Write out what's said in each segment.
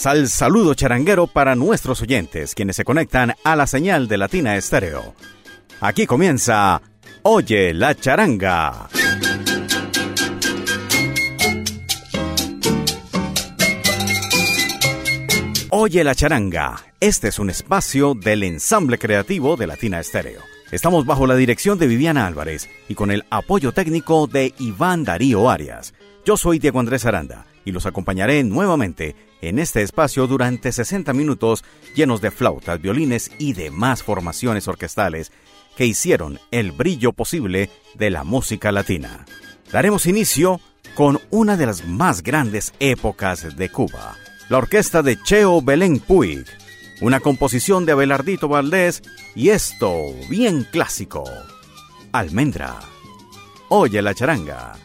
Sal saludo charanguero para nuestros oyentes, quienes se conectan a la señal de Latina Estéreo. Aquí comienza Oye la charanga. Oye la charanga. Este es un espacio del ensamble creativo de Latina Estéreo. Estamos bajo la dirección de Viviana Álvarez y con el apoyo técnico de Iván Darío Arias. Yo soy Diego Andrés Aranda y los acompañaré nuevamente en este espacio durante 60 minutos llenos de flautas, violines y demás formaciones orquestales que hicieron el brillo posible de la música latina. Daremos inicio con una de las más grandes épocas de Cuba, la orquesta de Cheo Belén Puig, una composición de Abelardito Valdés y esto bien clásico, Almendra. Oye la charanga.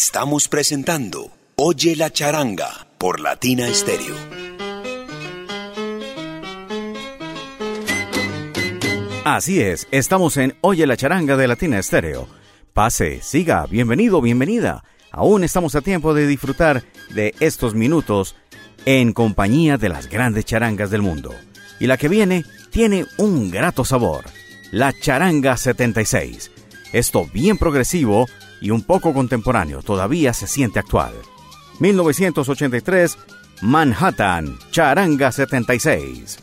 Estamos presentando Oye la charanga por Latina Stereo. Así es, estamos en Oye la charanga de Latina Stereo. Pase, siga, bienvenido, bienvenida. Aún estamos a tiempo de disfrutar de estos minutos en compañía de las grandes charangas del mundo. Y la que viene tiene un grato sabor, la charanga 76. Esto bien progresivo y un poco contemporáneo, todavía se siente actual. 1983, Manhattan, Charanga 76.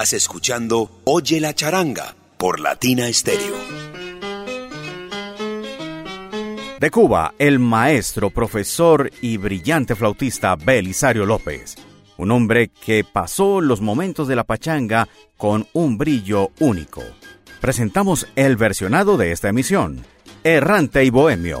Estás escuchando Oye la charanga por Latina Stereo. De Cuba, el maestro, profesor y brillante flautista Belisario López. Un hombre que pasó los momentos de la pachanga con un brillo único. Presentamos el versionado de esta emisión, Errante y Bohemio.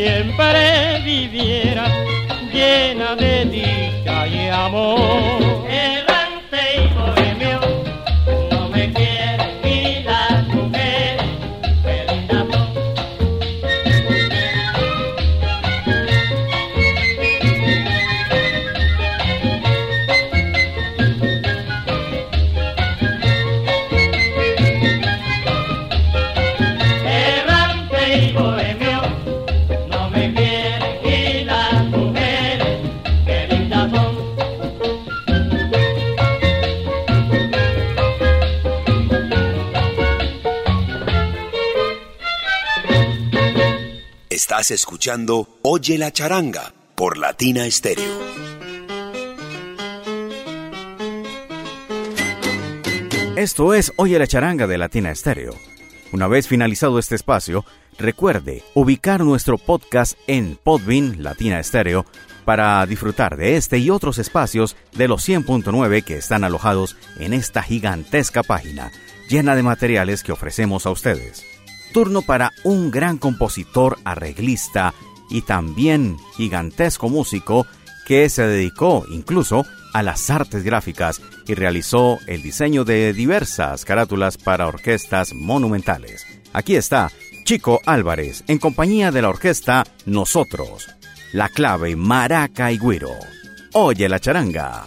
siempre viviera llena de dicha y amor. Escuchando Oye la charanga por Latina Stereo. Esto es Oye la charanga de Latina Stereo. Una vez finalizado este espacio, recuerde ubicar nuestro podcast en Podbean Latina Stereo para disfrutar de este y otros espacios de los 100.9 que están alojados en esta gigantesca página llena de materiales que ofrecemos a ustedes turno para un gran compositor, arreglista y también gigantesco músico que se dedicó incluso a las artes gráficas y realizó el diseño de diversas carátulas para orquestas monumentales. Aquí está Chico Álvarez en compañía de la orquesta Nosotros, la clave Maraca y Guiro. Oye la charanga.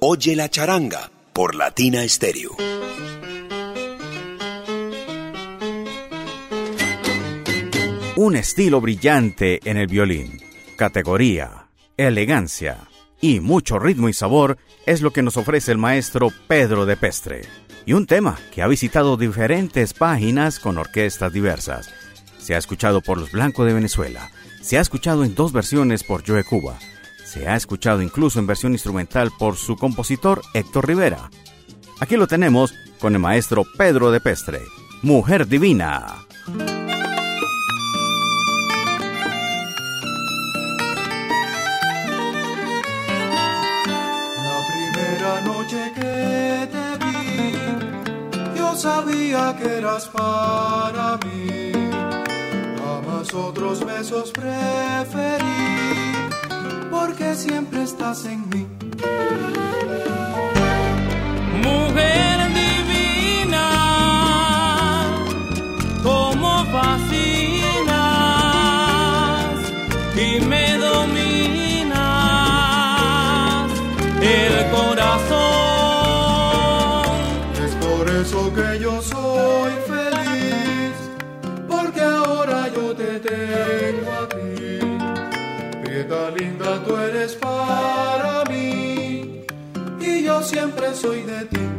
Oye la charanga por Latina Stereo. Un estilo brillante en el violín, categoría, elegancia y mucho ritmo y sabor es lo que nos ofrece el maestro Pedro de Pestre. Y un tema que ha visitado diferentes páginas con orquestas diversas. Se ha escuchado por los Blancos de Venezuela, se ha escuchado en dos versiones por Joe Cuba, se ha escuchado incluso en versión instrumental por su compositor Héctor Rivera. Aquí lo tenemos con el maestro Pedro de Pestre, Mujer Divina. sabía que eras para mí. Jamás otros besos preferí, porque siempre estás en mí. Mujer divina, como fascinas y me dominas Tú eres para mí, y yo siempre soy de ti.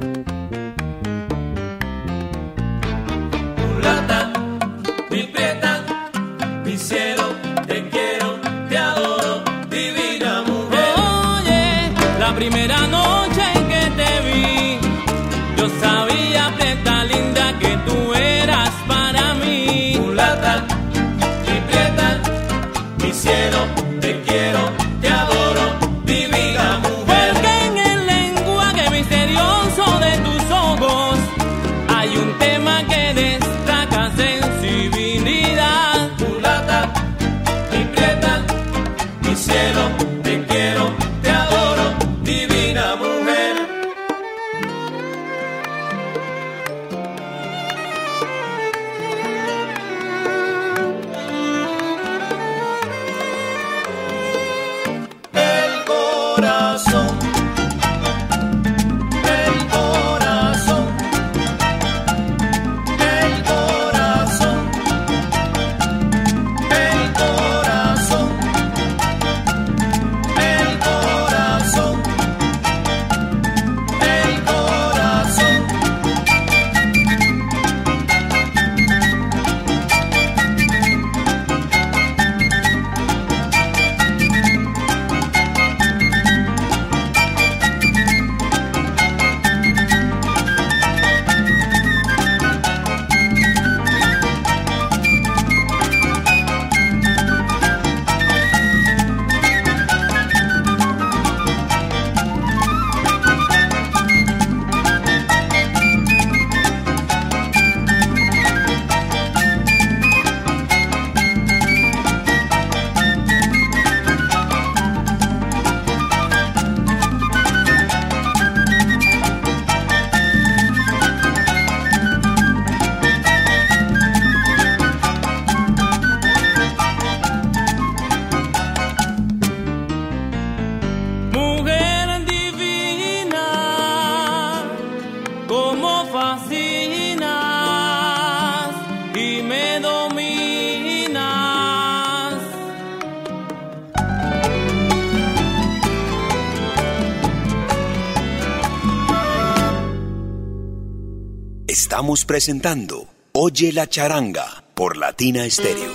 Presentando Oye la charanga por Latina Stereo.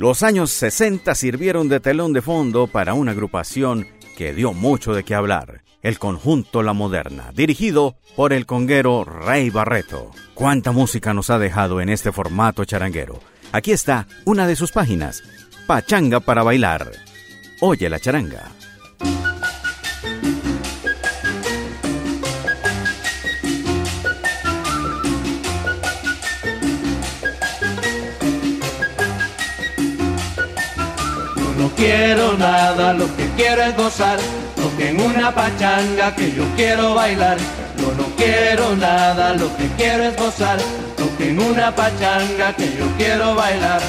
Los años 60 sirvieron de telón de fondo para una agrupación que dio mucho de qué hablar, el conjunto La Moderna, dirigido por el conguero Rey Barreto. ¿Cuánta música nos ha dejado en este formato charanguero? Aquí está una de sus páginas, Pachanga para bailar. Oye la charanga. quiero nada, lo que quiero es gozar, lo que en una pachanga que yo quiero bailar. Yo no quiero nada, lo que quiero es gozar, lo que en una pachanga que yo quiero bailar.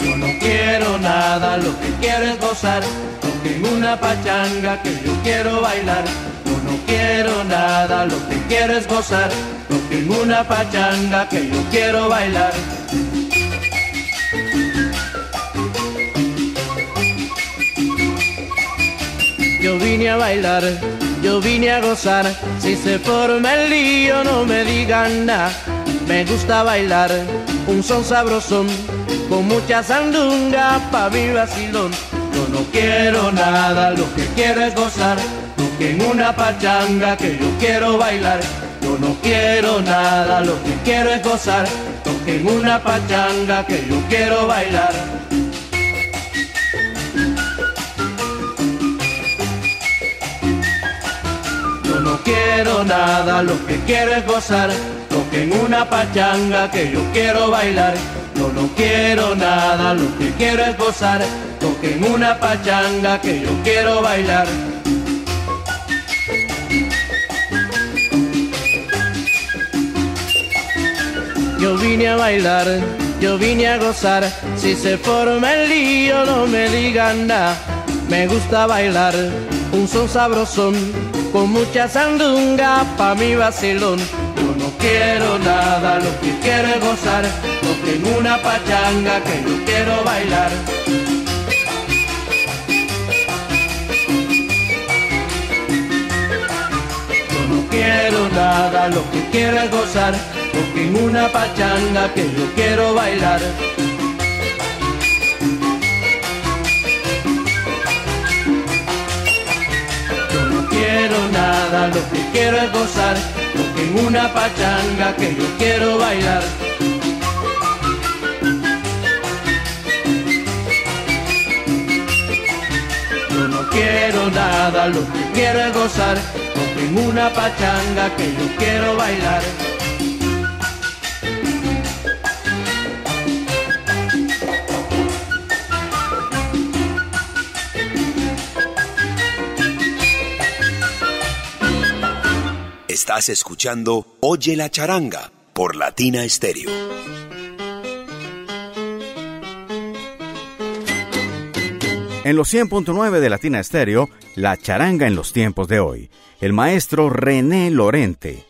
Yo no quiero nada, lo que quiero es gozar, lo que en una pachanga que yo quiero bailar. Yo no quiero nada, lo que quiero es gozar en una pachanga que yo quiero bailar. Yo vine a bailar, yo vine a gozar. Si se forma el lío, no me digan nada. Me gusta bailar un son sabrosón con mucha sandunga pa' mi vacilón. Yo no quiero nada, lo que quiero es gozar. que en una pachanga que yo quiero bailar. Yo no quiero nada, lo que quiero es gozar. en una pachanga que yo quiero bailar. Yo no quiero nada, lo que quiero es gozar en una pachanga que yo quiero bailar. Yo no quiero nada, lo que quiero es gozar. en una pachanga que yo quiero bailar. Yo vine a bailar, yo vine a gozar. Si se forma el lío, no me digan nada. Me gusta bailar un son sabrosón con mucha sandunga pa' mi vacilón quiero nada, lo que quiero es gozar, porque en una pachanga que yo quiero bailar. Yo no quiero nada, lo que quiero es gozar, porque en una pachanga que yo quiero bailar. Yo no quiero nada, lo que quiero es gozar en una pachanga que yo quiero bailar. Yo no quiero nada, lo que quiero es gozar, porque en una pachanga que yo quiero bailar. Estás escuchando Oye la charanga por Latina Stereo. En los 100.9 de Latina Stereo, la charanga en los tiempos de hoy. El maestro René Lorente,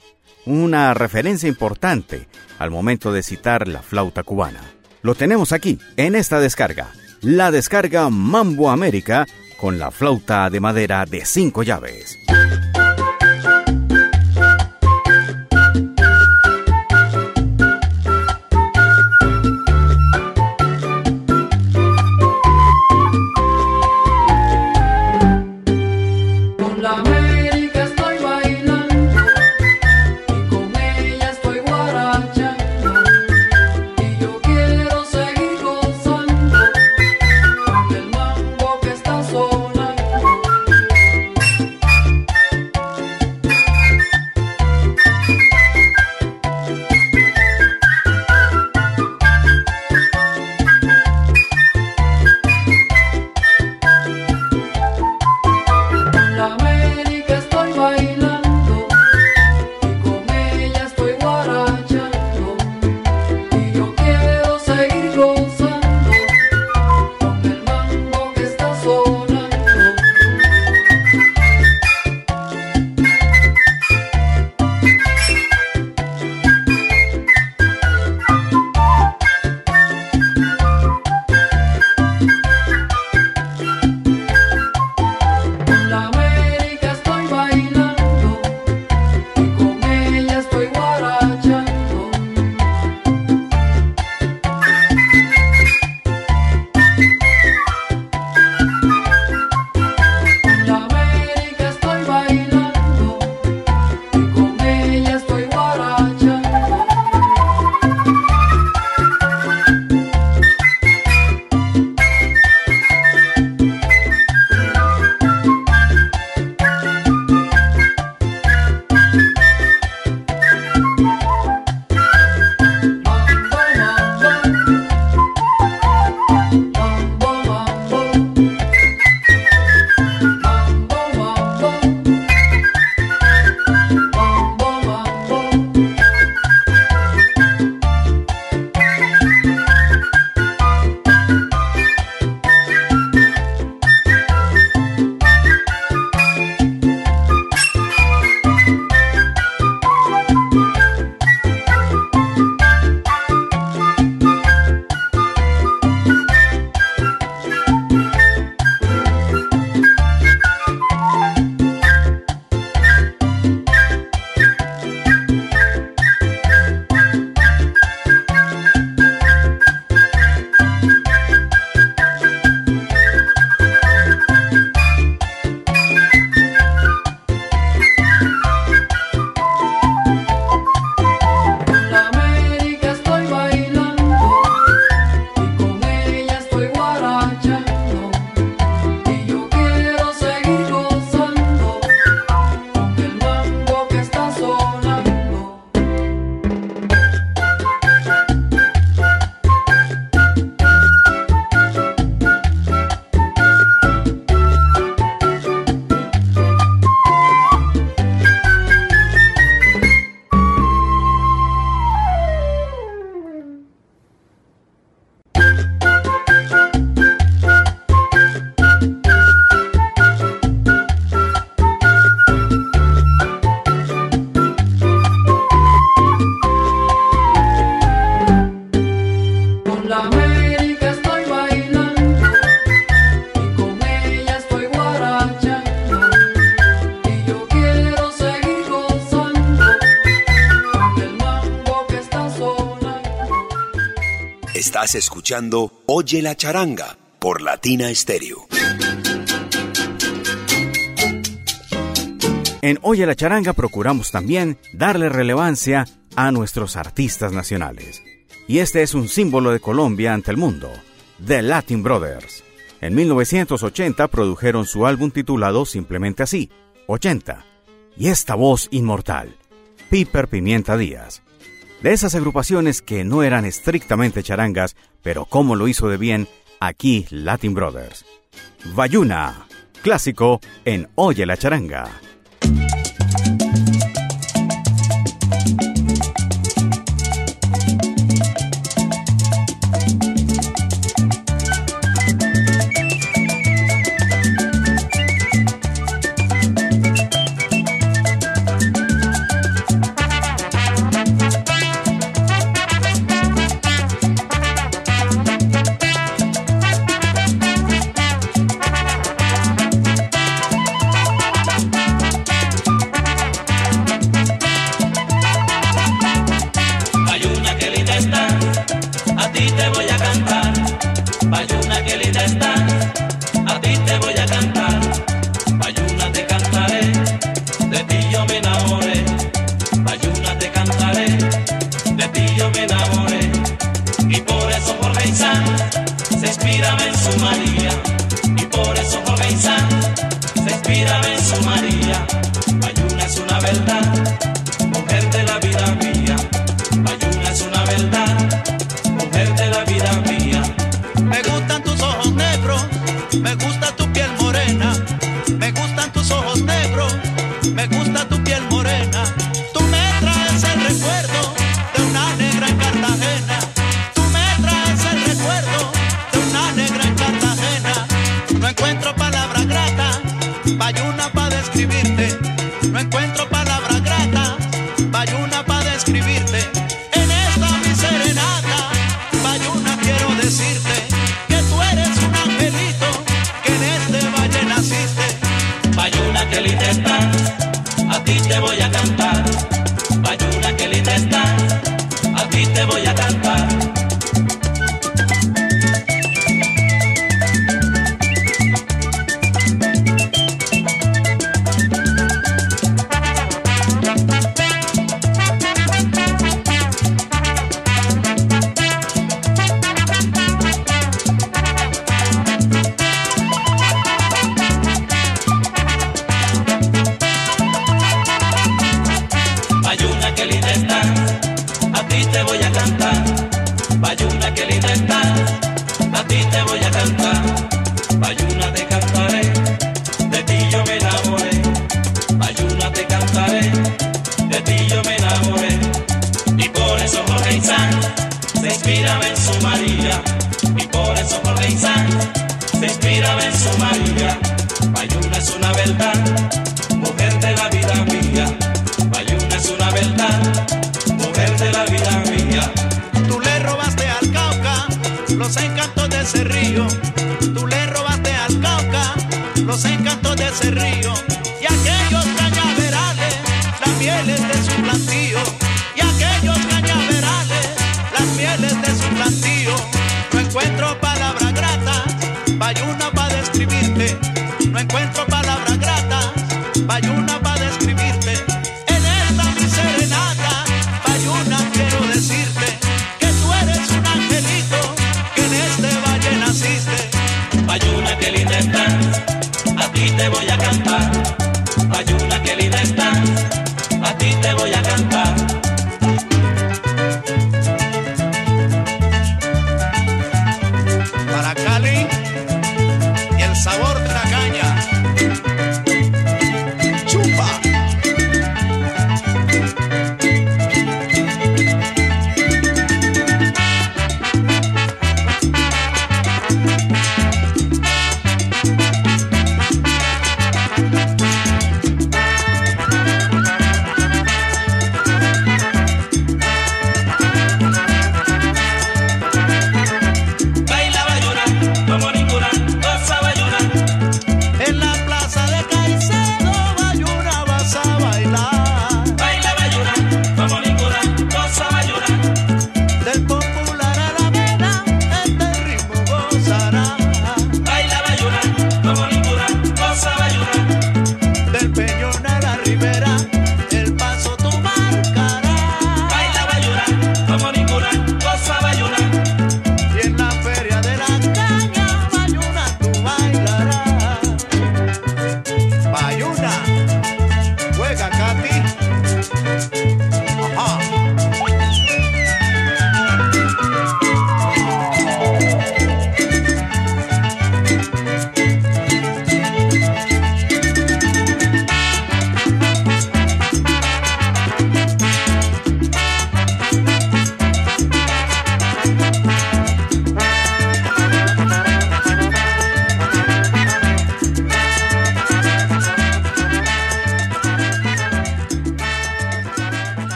una referencia importante al momento de citar la flauta cubana. Lo tenemos aquí, en esta descarga. La descarga Mambo América con la flauta de madera de cinco llaves. Escuchando Oye la charanga por Latina Stereo. En Oye la charanga procuramos también darle relevancia a nuestros artistas nacionales. Y este es un símbolo de Colombia ante el mundo, The Latin Brothers. En 1980 produjeron su álbum titulado simplemente así, 80. Y esta voz inmortal, Piper Pimienta Díaz. De esas agrupaciones que no eran estrictamente charangas, pero como lo hizo de bien aquí Latin Brothers. Bayuna, clásico en Oye la charanga.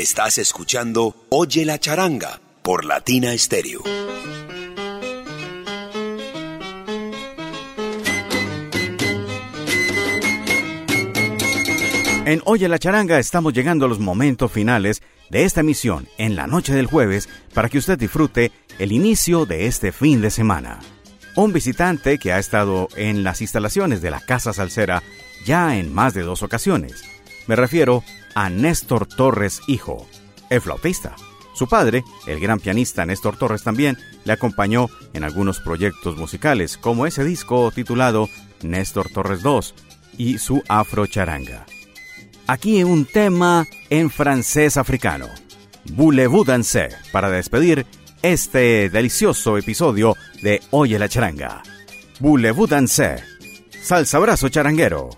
Estás escuchando Oye la charanga por Latina Stereo. En Oye la charanga estamos llegando a los momentos finales de esta emisión en la noche del jueves para que usted disfrute el inicio de este fin de semana. Un visitante que ha estado en las instalaciones de la Casa Salsera ya en más de dos ocasiones. Me refiero a Néstor Torres Hijo, el flautista. Su padre, el gran pianista Néstor Torres también, le acompañó en algunos proyectos musicales, como ese disco titulado Néstor Torres II y su Afro Charanga. Aquí un tema en francés africano. Voulez-vous danser para despedir este delicioso episodio de Oye la Charanga. Voulez-vous danser? Salsa brazo charanguero.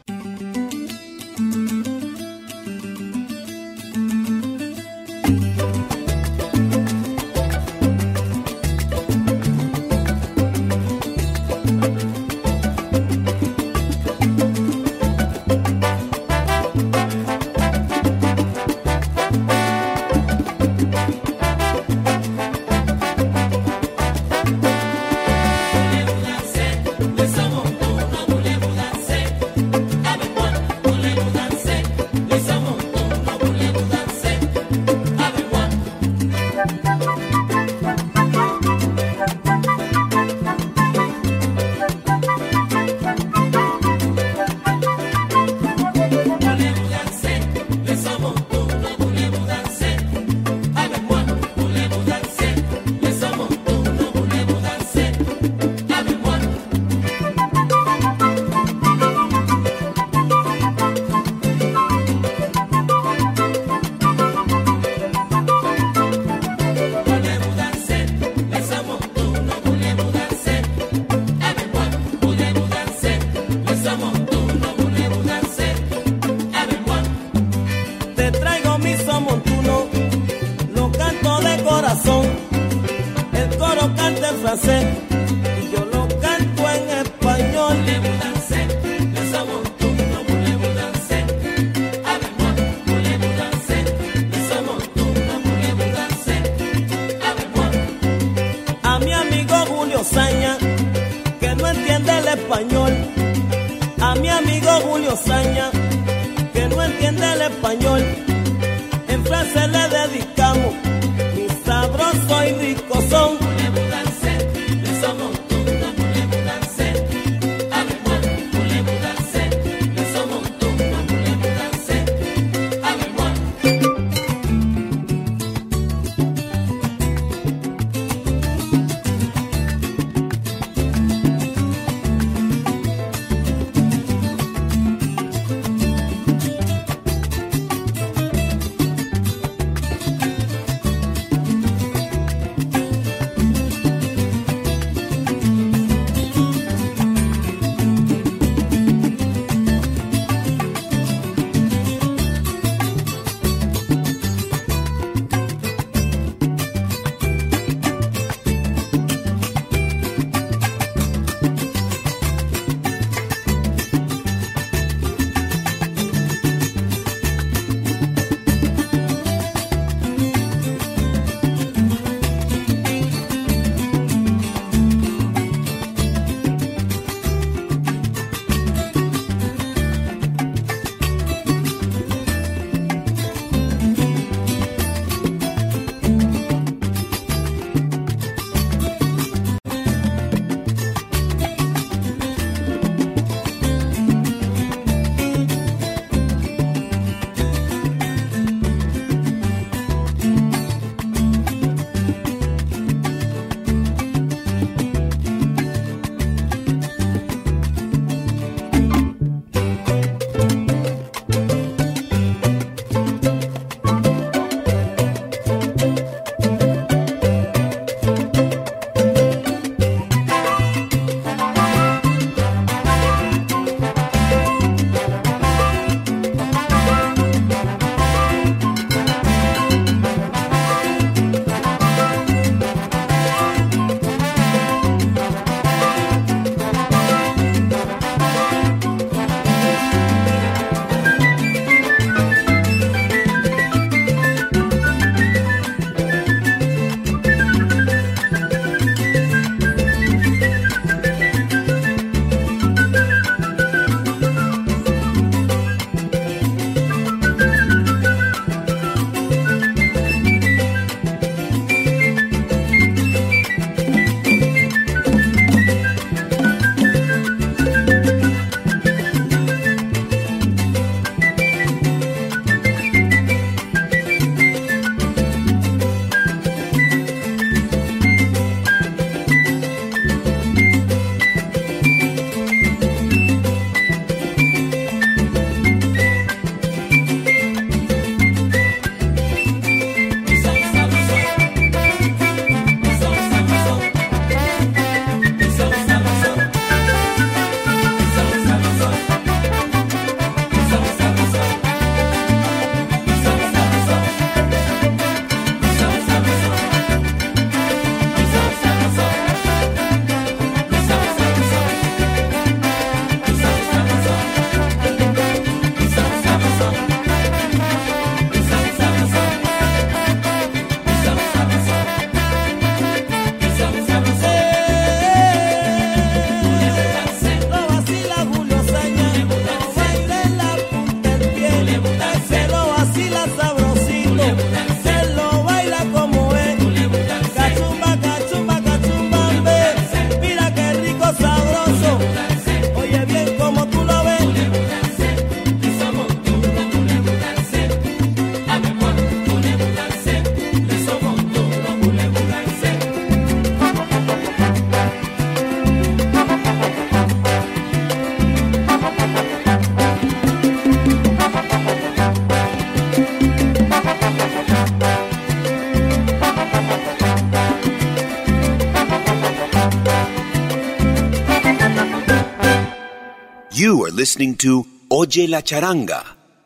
To Oye la Charanga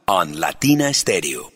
on Latina Stereo.